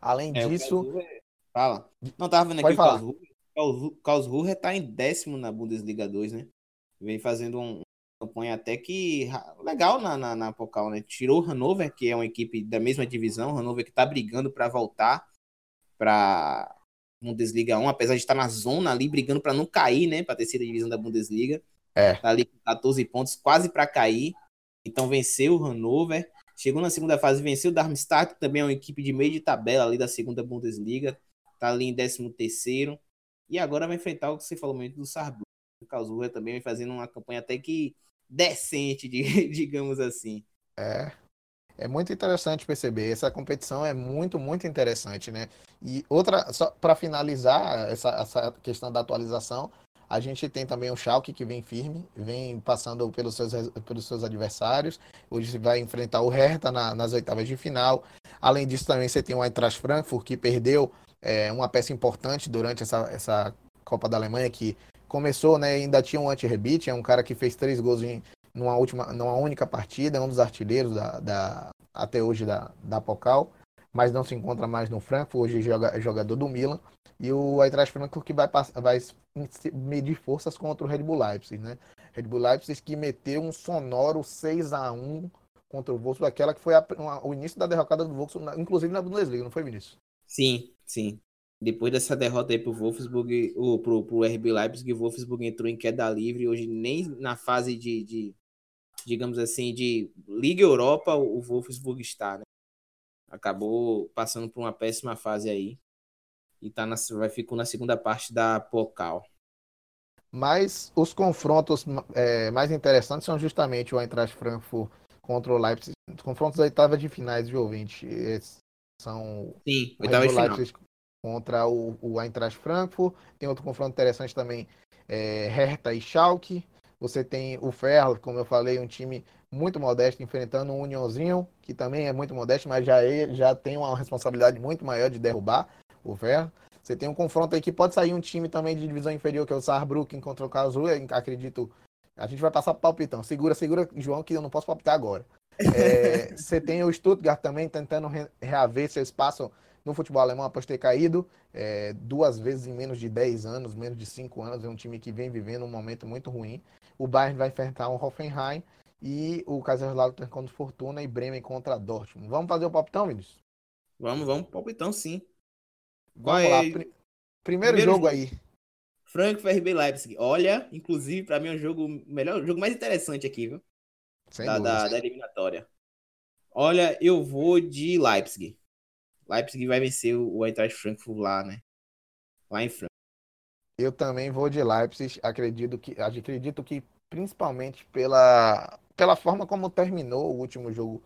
Além é, disso, Fala. Não, tava vendo aqui Pode o Karlsruhe. Karlsruhe tá em décimo na Bundesliga 2, né? Vem fazendo um, campanha até que legal na, na, na Pokal, né? Tirou o Hannover, que é uma equipe da mesma divisão, Hannover que tá brigando para voltar para Bundesliga 1, apesar de estar na zona ali brigando para não cair, né, para terceira divisão da Bundesliga. É. Tá ali com 14 pontos, quase para cair. Então venceu o Hannover, chegou na segunda fase, venceu o Darmstadt, que também é uma equipe de meio de tabela ali da segunda Bundesliga tá ali em 13 terceiro e agora vai enfrentar o que você falou muito do Sarbu. O Calzurra também vem fazendo uma campanha até que decente, digamos assim. É. É muito interessante perceber. Essa competição é muito, muito interessante, né? E outra, só para finalizar essa, essa questão da atualização, a gente tem também o Schalke que vem firme, vem passando pelos seus, pelos seus adversários. Hoje vai enfrentar o Hertha na, nas oitavas de final. Além disso, também você tem o Eintracht Frankfurt que perdeu é, uma peça importante durante essa, essa Copa da Alemanha, que começou, né, ainda tinha um anti-rebite, é um cara que fez três gols em numa, última, numa única partida, é um dos artilheiros da, da, até hoje da, da Pokal, mas não se encontra mais no Frankfurt, hoje joga, é jogador do Milan, e o Eintracht Frankfurt que vai, vai medir forças contra o Red Bull Leipzig, né? Red Bull Leipzig que meteu um sonoro 6 a 1 contra o Wolfsburg, aquela que foi a, uma, o início da derrocada do Wolfsburg, inclusive na Bundesliga, não foi, Vinícius? Sim, sim. Depois dessa derrota aí pro Wolfsburg, o, pro, pro RB Leipzig, o Wolfsburg entrou em queda livre. Hoje nem na fase de, de digamos assim, de Liga Europa, o Wolfsburg está, né? Acabou passando por uma péssima fase aí. E tá na, vai ficou na segunda parte da Pokal. Mas os confrontos é, mais interessantes são justamente o Eintracht Frankfurt contra o Leipzig. Os confrontos da oitava de finais de ouvinte. São Sim, final. contra o, o Eintracht Frankfurt. Tem outro confronto interessante também, é, Hertha e Schalke. Você tem o Ferro, como eu falei, um time muito modesto, enfrentando um Unionzinho, que também é muito modesto, mas já, é, já tem uma responsabilidade muito maior de derrubar o Ferro. Você tem um confronto aí que pode sair um time também de divisão inferior, que é o Saarbrücken contra o Karlsruhe, acredito. A gente vai passar palpitão. Segura, segura, João, que eu não posso palpitar agora. É, você tem o Stuttgart também tentando reaver seu espaço no futebol alemão após ter caído é, duas vezes em menos de 10 anos, menos de 5 anos. É um time que vem vivendo um momento muito ruim. O Bayern vai enfrentar o Hoffenheim e o Kaiserslautern contra o Fortuna e Bremen contra Dortmund. Vamos fazer o palpitão, Vinícius? Vamos, vamos, palpitão sim. Vamos lá. Primeiro, Primeiro jogo, jogo aí. Frankfurt RB Leipzig. Olha, inclusive, para mim é um jogo melhor, jogo mais interessante aqui, viu? Sem da, da, da eliminatória. Olha, eu vou de Leipzig. Leipzig vai vencer o Eintracht Frankfurt lá, né? Lá em Frankfurt. Eu também vou de Leipzig. Acredito que, acredito que principalmente pela, pela forma como terminou o último jogo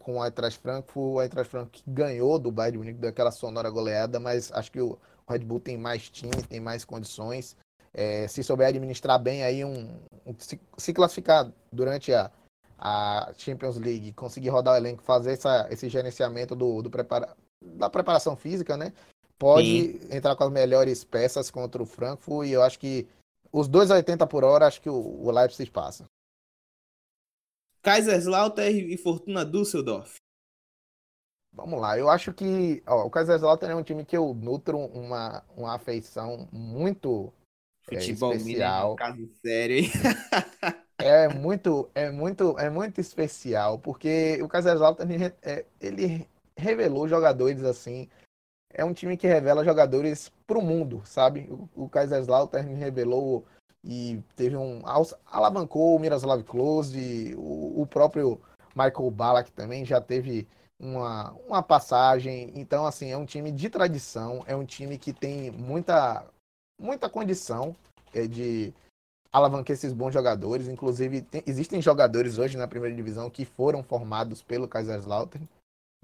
com o Eintracht Frankfurt. O Eintracht Frankfurt ganhou do Bayern Munique daquela sonora goleada, mas acho que o Red Bull tem mais time, tem mais condições. É, se souber administrar bem aí um, um se, se, classificar durante a, a Champions League, conseguir rodar o elenco, fazer essa, esse gerenciamento do, do prepara, da preparação física, né? Pode Sim. entrar com as melhores peças contra o Frankfurt e eu acho que os 2,80 por hora, acho que o, o Leipzig passa. Kaiserslautern e Fortuna Düsseldorf. Vamos lá, eu acho que ó, o Kaiserslautern é um time que eu nutro uma, uma afeição muito Futebol é, especial. caso sério, hein? é muito, é muito, é muito especial, porque o ele, é, ele revelou jogadores assim. É um time que revela jogadores para o mundo, sabe? O, o Kaiserslautern revelou e teve um alavancou o Miroslav Klose, o, o próprio Michael Ballack também já teve uma, uma passagem. Então, assim, é um time de tradição, é um time que tem muita, muita condição é, de alavancar esses bons jogadores. Inclusive, tem, existem jogadores hoje na primeira divisão que foram formados pelo Kaiserslautern,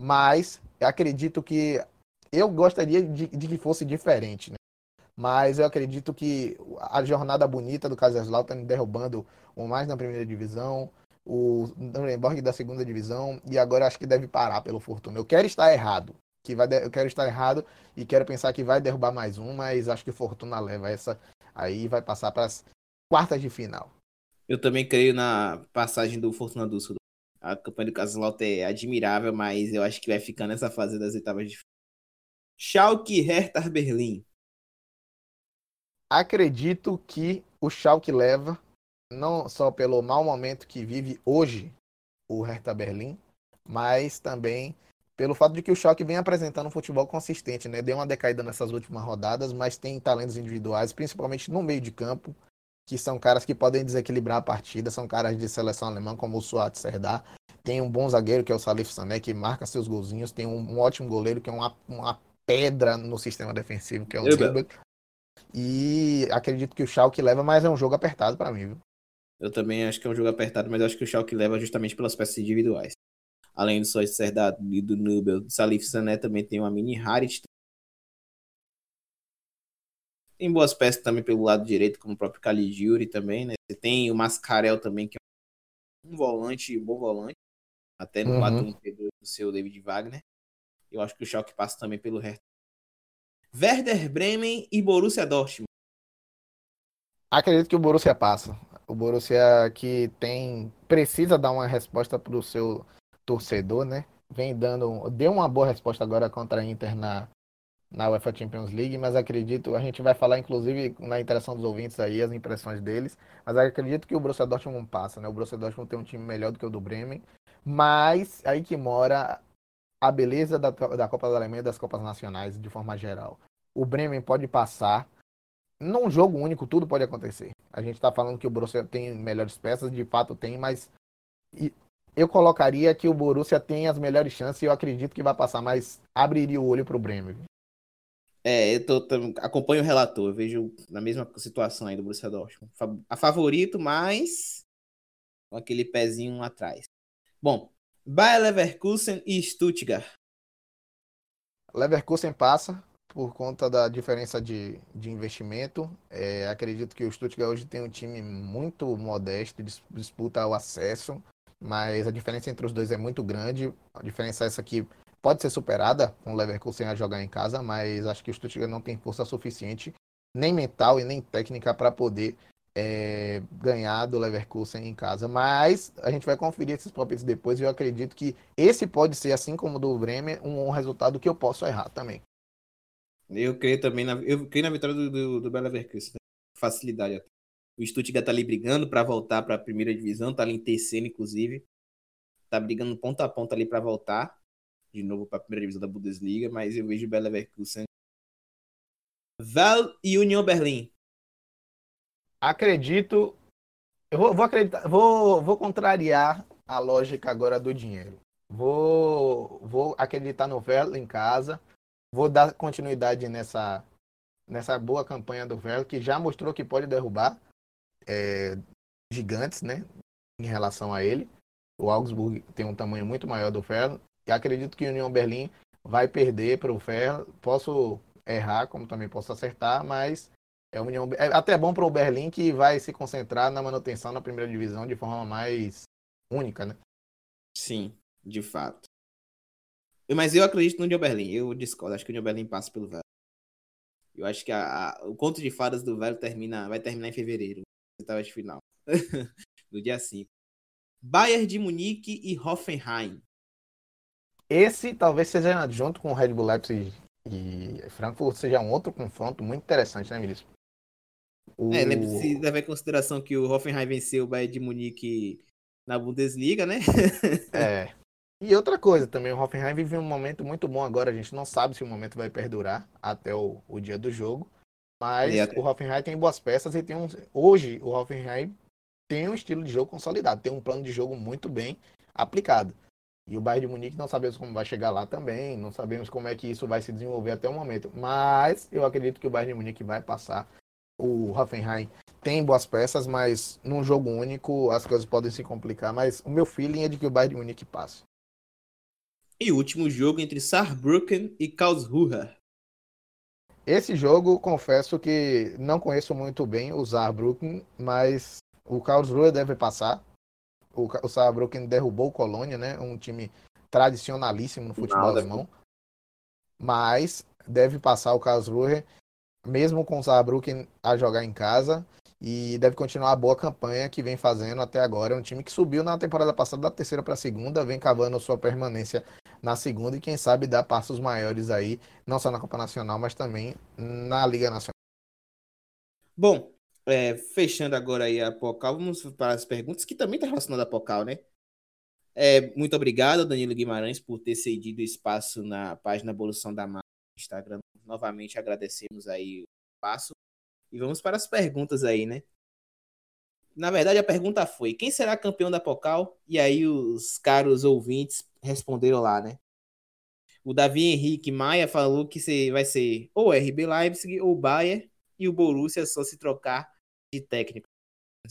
mas acredito que eu gostaria de, de que fosse diferente, né? Mas eu acredito que a jornada bonita do Kaiserslautern derrubando o mais na primeira divisão, o Nuremberg da segunda divisão e agora acho que deve parar pelo Fortuna. Eu quero estar errado, que vai eu quero estar errado e quero pensar que vai derrubar mais um, mas acho que Fortuna leva essa aí vai passar para as quartas de final. Eu também creio na passagem do Fortuna do Sul. A campanha do Kaiserslautern é admirável, mas eu acho que vai ficar nessa fase das oitavas de final. Schalke Hertha Berlim. Acredito que o Schalke leva não só pelo mau momento que vive hoje o Hertha Berlim, mas também pelo fato de que o Schalke vem apresentando um futebol consistente, né? Deu uma decaída nessas últimas rodadas, mas tem talentos individuais, principalmente no meio de campo, que são caras que podem desequilibrar a partida, são caras de seleção alemã como o Suat Serdar. Tem um bom zagueiro que é o Salif Sané, que marca seus golzinhos, tem um, um ótimo goleiro que é uma, uma pedra no sistema defensivo, que é o Zilber. E acredito que o Schalke leva, mas é um jogo apertado para mim, viu? Eu também acho que é um jogo apertado, mas acho que o Schalke leva justamente pelas peças individuais. Além do Sois Serdado e do Nubel, do Salif Sané também tem uma mini Harit. Tem boas peças também pelo lado direito, como o próprio Caligiuri também, né? Você tem o Mascarel também, que é um volante, um bom volante. Até no uhum. 4-1 do seu David Wagner. Eu acho que o Schalke passa também pelo resto. Werder Bremen e Borussia Dortmund. Acredito que o Borussia passa. O Borussia que tem precisa dar uma resposta para o seu torcedor, né? Vem dando, deu uma boa resposta agora contra a Inter na na UEFA Champions League, mas acredito, a gente vai falar inclusive na interação dos ouvintes aí as impressões deles, mas acredito que o Borussia Dortmund passa, né? O Borussia Dortmund tem um time melhor do que o do Bremen, mas aí que mora a beleza da, da Copa da Alemanha e das Copas Nacionais de forma geral. O Bremen pode passar. Num jogo único, tudo pode acontecer. A gente está falando que o Borussia tem melhores peças, de fato tem, mas eu colocaria que o Borussia tem as melhores chances e eu acredito que vai passar, mas abriria o olho para o Bremen. É, eu tô, tô, acompanho o relator, eu vejo na mesma situação aí do Borussia Dortmund. A favorito, mas com aquele pezinho atrás. Bom, Bayer Leverkusen e Stuttgart. Leverkusen passa por conta da diferença de, de investimento. É, acredito que o Stuttgart hoje tem um time muito modesto, disputa o acesso, mas a diferença entre os dois é muito grande. A diferença é essa aqui pode ser superada com o Leverkusen a jogar em casa, mas acho que o Stuttgart não tem força suficiente, nem mental e nem técnica, para poder é, ganhar do Leverkusen em casa. Mas a gente vai conferir esses palpites depois e eu acredito que esse pode ser, assim como o do Bremer, um, um resultado que eu posso errar também. Eu creio também na, eu creio na vitória do, do, do Leverkusen. Né? Facilidade até. O Stuttgart tá ali brigando para voltar para a primeira divisão, tá ali em terceiro, inclusive. Tá brigando ponta a ponta ali para voltar de novo para a primeira divisão da Bundesliga, mas eu vejo o Leverkusen. Val e Union Berlim. Acredito. Eu vou, vou acreditar, vou, vou contrariar a lógica agora do dinheiro. Vou, vou acreditar no Velo em casa. Vou dar continuidade nessa, nessa boa campanha do Velo, que já mostrou que pode derrubar é, gigantes, né? Em relação a ele. O Augsburg tem um tamanho muito maior do Velo. E acredito que o União Berlim vai perder para o Ferro. Posso errar, como também posso acertar, mas é, União, é até bom para o Berlim que vai se concentrar na manutenção na primeira divisão de forma mais única, né? Sim, de fato. Mas eu acredito no União Berlim. Eu discordo. Acho que o União Berlim passa pelo Velho. Eu acho que a, a, o conto de fadas do Velho termina, vai terminar em fevereiro. Oitava de final. no dia 5. Bayern de Munique e Hoffenheim. Esse talvez seja, junto com o Red Bull Leipzig e Frankfurt, seja um outro confronto muito interessante, né, Vinícius? O... É, se levar em consideração que o Hoffenheim venceu o Bayern de Munique na Bundesliga, né? é. E outra coisa também, o Hoffenheim vive um momento muito bom agora. A gente não sabe se o momento vai perdurar até o, o dia do jogo. Mas o Hoffenheim tem boas peças e tem um. Hoje, o Hoffenheim tem um estilo de jogo consolidado, tem um plano de jogo muito bem aplicado. E o Bayern de Munique não sabemos como vai chegar lá também, não sabemos como é que isso vai se desenvolver até o momento. Mas eu acredito que o Bayern de Munique vai passar. O Hoffenheim tem boas peças, mas num jogo único as coisas podem se complicar. Mas o meu feeling é de que o Bayern de Munique passa. E o último jogo entre Saarbrücken e Karlsruhe. Esse jogo, confesso que não conheço muito bem o Saarbrücken, mas o Karlsruhe deve passar o, o Saarbrücken derrubou o Colônia, né? Um time tradicionalíssimo no futebol Nada. alemão. Mas deve passar o Karlsruhe, mesmo com o Saarbrücken a jogar em casa. E deve continuar a boa campanha que vem fazendo até agora. É um time que subiu na temporada passada da terceira para a segunda, vem cavando sua permanência na segunda e quem sabe dá passos maiores aí, não só na Copa Nacional, mas também na Liga Nacional. Bom, é, fechando agora aí a Pocal, vamos para as perguntas, que também está relacionada a Pocal, né? É, muito obrigado, Danilo Guimarães, por ter cedido espaço na página Evolução da Marca no Instagram. Novamente agradecemos aí o espaço. E vamos para as perguntas aí, né? Na verdade, a pergunta foi: quem será campeão da Pocal? E aí os caros ouvintes responderam lá, né? O Davi Henrique Maia falou que vai ser ou RB Leipzig ou Bayern e o Borussia só se trocar de técnico.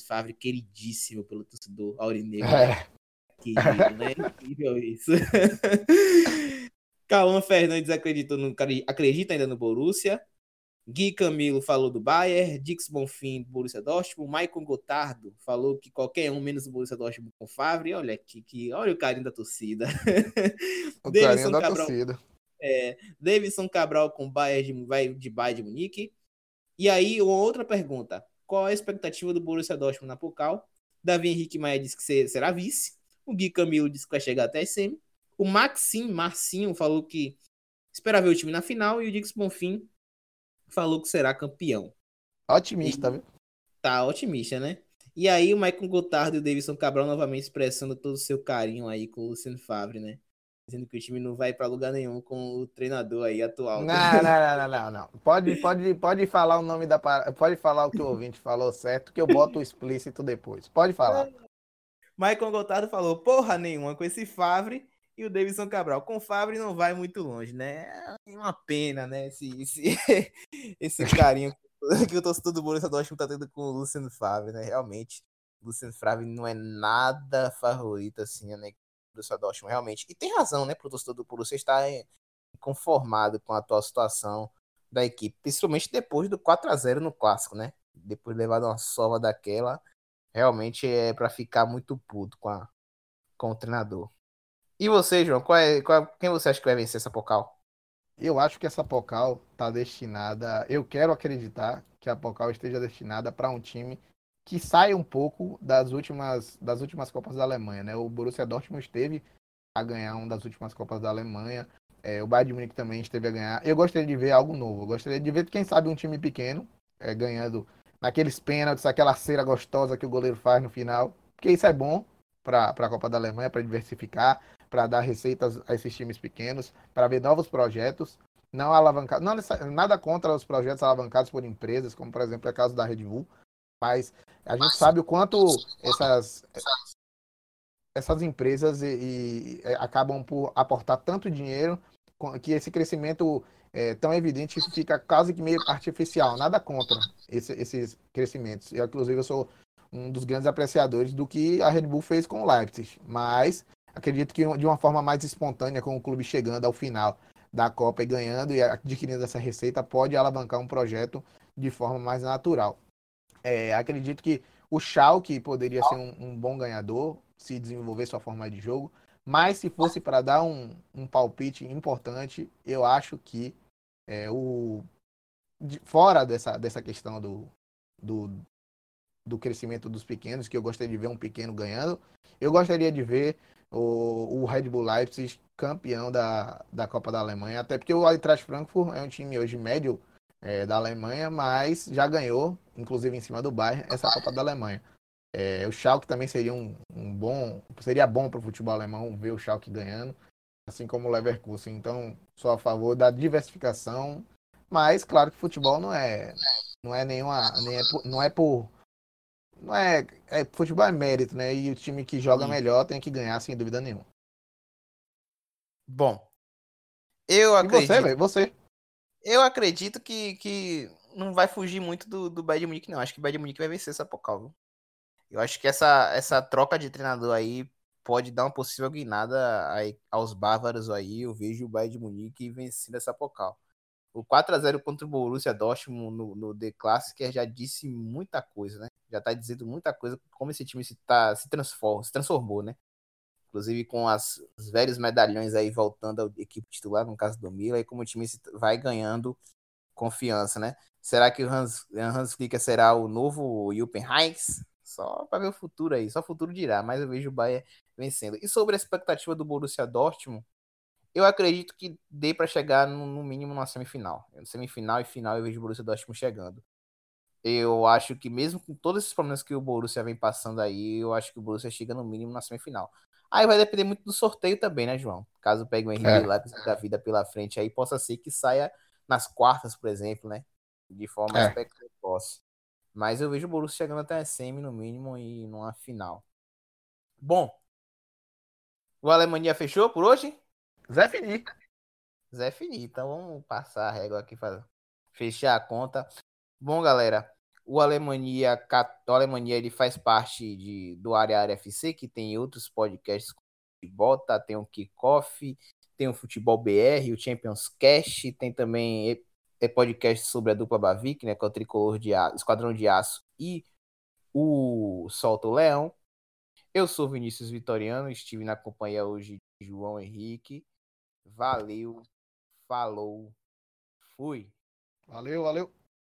Favre queridíssimo pelo torcedor aurinegro. É. Querido, né? Incrível isso. Cauã Fernandes acreditou no, acredita ainda no Borussia. Gui Camilo falou do Bayern, Dix Bonfim do Borussia Dortmund, Maicon Gotardo falou que qualquer um menos o Borussia Dortmund com Favre, olha aqui, que, olha o carinho da torcida. O carinho da Cabral, torcida. É, Davidson Cabral com Bayern de, vai de Bayern de Munique. E aí, uma outra pergunta, qual a expectativa do Borussia Dortmund na Pokal. Davi Henrique Maia disse que será vice. O Gui Camilo disse que vai chegar até a SM. O Maxim Marcinho falou que espera ver o time na final. E o Dix Bonfim falou que será campeão. Otimista, viu? Tá otimista, né? E aí o Michael Gotardo e o Davidson Cabral novamente expressando todo o seu carinho aí com o Luciano Favre, né? dizendo que o time não vai para lugar nenhum com o treinador aí atual. Não, não, não, não, não, não. Pode, pode, pode falar o nome da pode falar o que o ouvinte falou certo, que eu boto o explícito depois. Pode falar. Michael Gotardo falou: "Porra nenhuma com esse Favre e o Davidson Cabral. Com o Favre não vai muito longe, né? É uma pena, né? Esse, esse, esse carinho que o torcedor do Borussia Dortmund tá tendo com o Luciano Favre, né? Realmente, o Luciano Favre não é nada favorito, assim, né? Borussia Dortmund, realmente. E tem razão, né? Pro torcedor do Borussia estar conformado com a atual situação da equipe, principalmente depois do 4 a 0 no clássico, né? Depois de levar uma sova daquela, realmente é para ficar muito puto com, a, com o treinador. E você, João, qual é, qual, quem você acha que vai vencer essa Pocal? Eu acho que essa Pocal está destinada. Eu quero acreditar que a Pocal esteja destinada para um time que saia um pouco das últimas, das últimas Copas da Alemanha. Né? O Borussia Dortmund esteve a ganhar uma das últimas Copas da Alemanha. É, o Bayern de Munique também esteve a ganhar. Eu gostaria de ver algo novo. Eu gostaria de ver, quem sabe, um time pequeno é, ganhando naqueles pênaltis, aquela cera gostosa que o goleiro faz no final. Porque isso é bom para a Copa da Alemanha, para diversificar para dar receitas a esses times pequenos, para ver novos projetos, não alavancar, não nada contra os projetos alavancados por empresas, como por exemplo é o caso da Red Bull, mas a gente sabe o quanto essas essas empresas e, e é, acabam por aportar tanto dinheiro que esse crescimento é, tão evidente fica quase que meio artificial. Nada contra esse, esses crescimentos. Eu, inclusive, eu sou um dos grandes apreciadores do que a Red Bull fez com o Leipzig. Mas acredito que de uma forma mais espontânea, com o clube chegando ao final da Copa e ganhando e adquirindo essa receita, pode alavancar um projeto de forma mais natural. É, acredito que o Schalke poderia ser um, um, bom ganhador se desenvolver sua forma de jogo, mas se fosse para dar um, um, palpite importante, eu acho que é, o de, fora dessa, dessa questão do, do, do crescimento dos pequenos, que eu gostaria de ver um pequeno ganhando, eu gostaria de ver o, o Red Bull Leipzig campeão da, da Copa da Alemanha, até porque o Eintracht Frankfurt é um time hoje médio é, da Alemanha, mas já ganhou, inclusive em cima do Bayern, essa Copa da Alemanha. É, o Schalke também seria um, um bom, seria bom para o futebol alemão ver o Schalke ganhando, assim como o Leverkusen. Então, sou a favor da diversificação, mas claro que futebol não é, não é nenhuma, nem é por, não é por não é, é, futebol é mérito, né? E o time que joga Sim. melhor tem que ganhar, sem dúvida nenhuma. Bom, eu acredito. E você, você? Eu acredito que, que não vai fugir muito do, do Bayern Munique, não. Acho que o Bayern Munique vai vencer essa Pokal. Eu acho que essa, essa troca de treinador aí pode dar uma possível guinada aí, aos bárbaros aí. Eu vejo o Bayern de Munique vencendo essa Pokal. O 4 a 0 contra o Borussia Dortmund no, no The Classic já disse muita coisa, né? Já tá dizendo muita coisa como esse time se, tá, se, transforma, se transformou, né? Inclusive com as, os velhos medalhões aí voltando à equipe titular, no caso do Mila, e como o time vai ganhando confiança, né? Será que o Hans, Hans Flicker será o novo Juppen Heinz? Só para ver o futuro aí, só o futuro dirá, mas eu vejo o Bayern vencendo. E sobre a expectativa do Borussia Dortmund, eu acredito que dê para chegar no, no, mínimo na semifinal. Semifinal e final eu vejo o Borussia Dortmund chegando. Eu acho que mesmo com todos esses problemas que o Borussia vem passando aí, eu acho que o Borussia chega no mínimo na semifinal. Aí vai depender muito do sorteio também, né, João? Caso pegue o Henrique é. Leipzig da vida pela frente aí, possa ser que saia nas quartas, por exemplo, né? De forma é. precoce. Mas eu vejo o Borussia chegando até a semi no mínimo e numa final. Bom, o Alemanha fechou por hoje? Zé Fini. Zé Fini. Então vamos passar a régua aqui para fechar a conta. Bom, galera, o Alemanha, o Alemanha ele faz parte de, do Área Área FC, que tem outros podcasts de bota, tem o Kickoff, tem o Futebol BR, o Champions Cash, tem também é podcast sobre a dupla Bavic, né, que é o Tricolor de Aço, Esquadrão de Aço e o Solto Leão. Eu sou Vinícius Vitoriano, estive na companhia hoje de João Henrique. Valeu, falou, fui. Valeu, valeu.